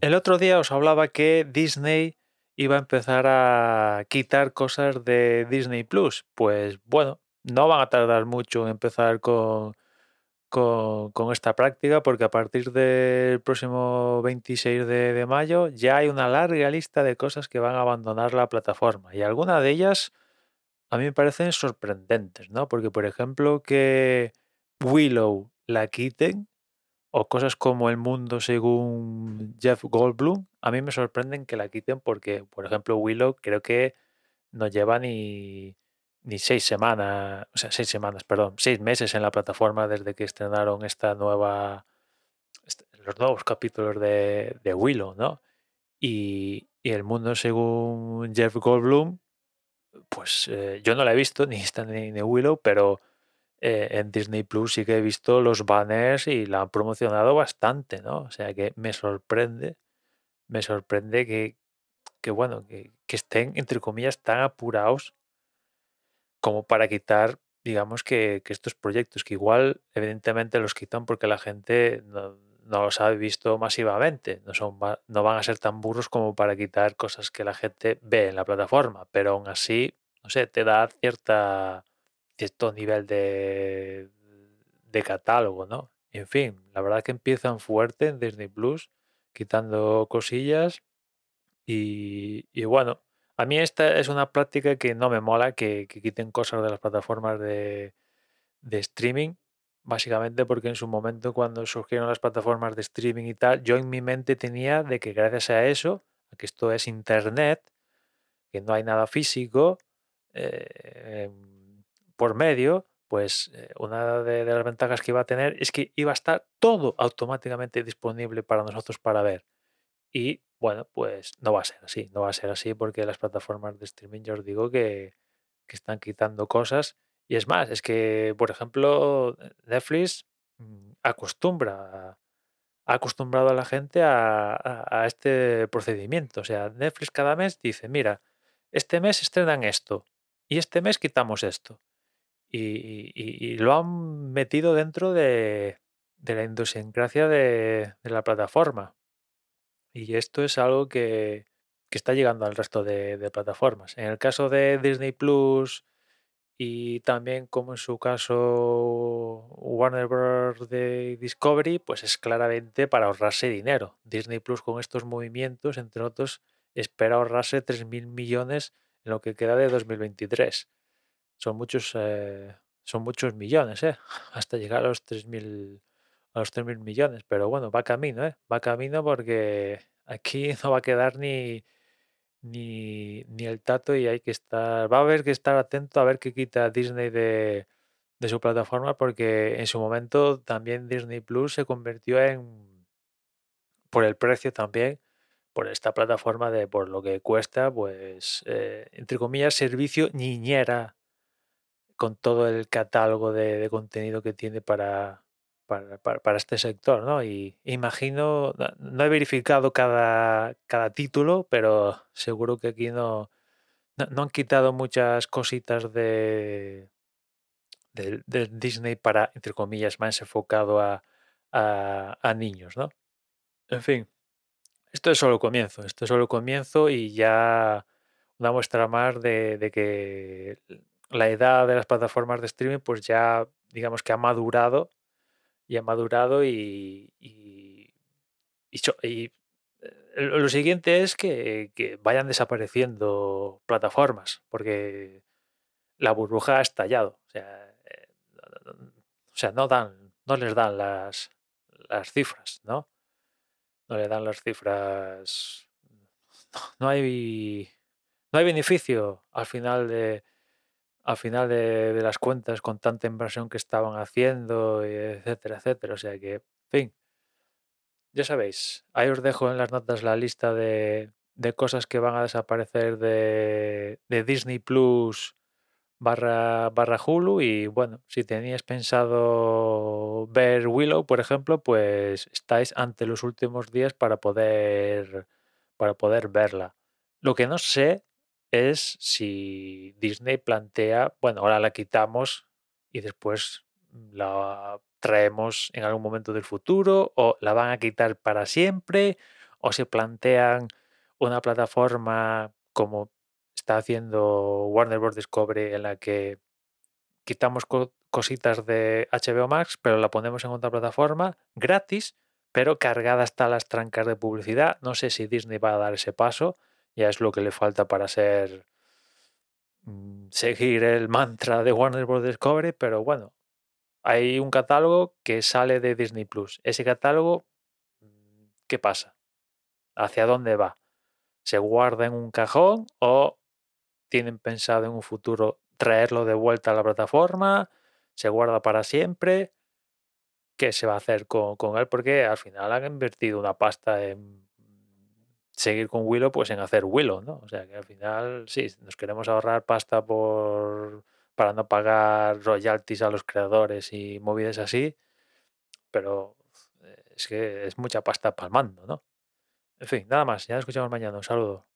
El otro día os hablaba que Disney iba a empezar a quitar cosas de Disney Plus. Pues bueno, no van a tardar mucho en empezar con, con, esta práctica porque a partir del próximo 26 de, de mayo ya hay una larga lista de cosas que van a abandonar la plataforma y algunas de ellas a mí me parecen sorprendentes, ¿no? Porque por ejemplo que Willow la quiten o cosas como El Mundo según Jeff Goldblum, a mí me sorprenden que la quiten porque, por ejemplo, Willow creo que no lleva ni, ni seis semanas, o sea, seis semanas, perdón, seis meses en la plataforma desde que estrenaron esta nueva, los nuevos capítulos de, de Willow, ¿no? Y, y El Mundo según Jeff Goldblum, pues eh, yo no la he visto, ni esta ni, ni Willow, pero eh, en Disney Plus sí que he visto los banners y la han promocionado bastante, ¿no? O sea que me sorprende, me sorprende que, que bueno, que, que estén, entre comillas, tan apurados como para quitar, digamos, que, que estos proyectos, que igual, evidentemente, los quitan porque la gente no, no los ha visto masivamente, no, son, no van a ser tan burros como para quitar cosas que la gente ve en la plataforma, pero aún así, no sé, te da cierta, cierto nivel de, de catálogo, ¿no? En fin, la verdad que empiezan fuerte en Disney Plus, quitando cosillas y, bueno, a mí esta es una práctica que no me mola, que, que quiten cosas de las plataformas de, de streaming, básicamente porque en su momento cuando surgieron las plataformas de streaming y tal, yo en mi mente tenía de que gracias a eso, a que esto es internet, que no hay nada físico eh, por medio, pues eh, una de, las ventajas que iba a tener es que iba a estar todo automáticamente disponible para nosotros para ver. Y bueno, pues no va a ser así, no va a ser así porque las plataformas de streaming ya os digo que, que están quitando cosas. Y es más, es que, por ejemplo, Netflix mm, acostumbra, ha acostumbrado a la gente a, a- a este procedimiento. O sea, Netflix cada mes dice, mira, este mes estrenan esto y este mes quitamos esto. Y, y- y lo han metido dentro de, de la idiosincrasia de de la plataforma. Y esto es algo que, que está llegando al resto de, de plataformas. En el caso de Disney Plus y también como en su caso Warner Bros. de Discovery, pues es claramente para ahorrarse dinero. Disney Plus con estos movimientos, entre otros, espera ahorrarse 3.000 millones en lo que queda de 2023. Son muchos, eh, son muchos millones, ¿eh? Hasta llegar a los 3.000 a los 3.000 millones. Pero bueno, va camino, ¿eh? Va camino porque aquí no va a quedar ni, ni, ni el tato y hay que estar, va a haber que estar atento a ver qué quita Disney de, de su plataforma porque en su momento también Disney Plus se convirtió en, por el precio también, por esta plataforma de por lo que cuesta, pues, entre comillas, servicio niñera con todo el catálogo de, contenido que tiene para, para, este sector, ¿no? Y imagino, no, he verificado cada, cada título, pero seguro que aquí no, no, han quitado muchas cositas de, de, Disney para, entre comillas, más enfocado a, a, niños, ¿no? En fin, esto es solo comienzo, esto es solo comienzo y ya una muestra más de que la edad de las plataformas de streaming pues ya digamos que ha madurado y ha madurado y, eh, lo siguiente es que, vayan desapareciendo plataformas porque la burbuja ha estallado. O sea, eh, no, no- no- o sea, no dan, no les dan las, las cifras, ¿no? No le dan las cifras. No hay, no hay beneficio al final de, al final de, las cuentas con tanta inversión que estaban haciendo, etcétera, etcétera. O sea que, fin, ya sabéis, ahí os dejo en las notas la lista de, de cosas que van a desaparecer de, de Disney Plus barra, barra Hulu y bueno, si teníais pensado ver Willow, por ejemplo, pues estáis ante los últimos días para poder, para poder verla. Lo que no sé es si Disney plantea, bueno, ahora la quitamos y después la traemos en algún momento del futuro o la van a quitar para siempre o se plantean una plataforma como está haciendo Warner Bros. Discovery en la que quitamos cositas de HBO Max, pero la ponemos en otra plataforma gratis, pero cargada hasta las trancas de publicidad. No sé si Disney va a dar ese paso, ya es lo que le falta para ser mm, seguir el mantra de Warner Bros. Discovery, pero bueno, hay un catálogo que sale de Disney Plus. Ese catálogo, mm, ¿qué pasa? ¿Hacia dónde va? ¿Se guarda en un cajón o tienen pensado en un futuro traerlo de vuelta a la plataforma? ¿Se guarda para siempre? ¿Qué se va a hacer con, él? Porque al final han invertido una pasta en seguir con Willow, pues en hacer Willow, ¿no? O sea que al final, sí, nos queremos ahorrar pasta por para no pagar royalties a los creadores y movidas así, pero es que es mucha pasta palmando, ¿no? En fin, nada más, ya nos escuchamos mañana, un saludo.